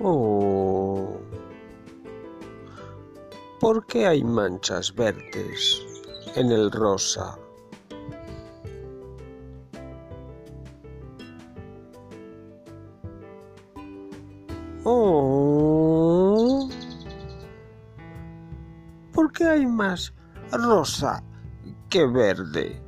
Oh. ¿Por qué hay manchas verdes en el rosa? Oh. ¿Por qué hay más rosa que verde?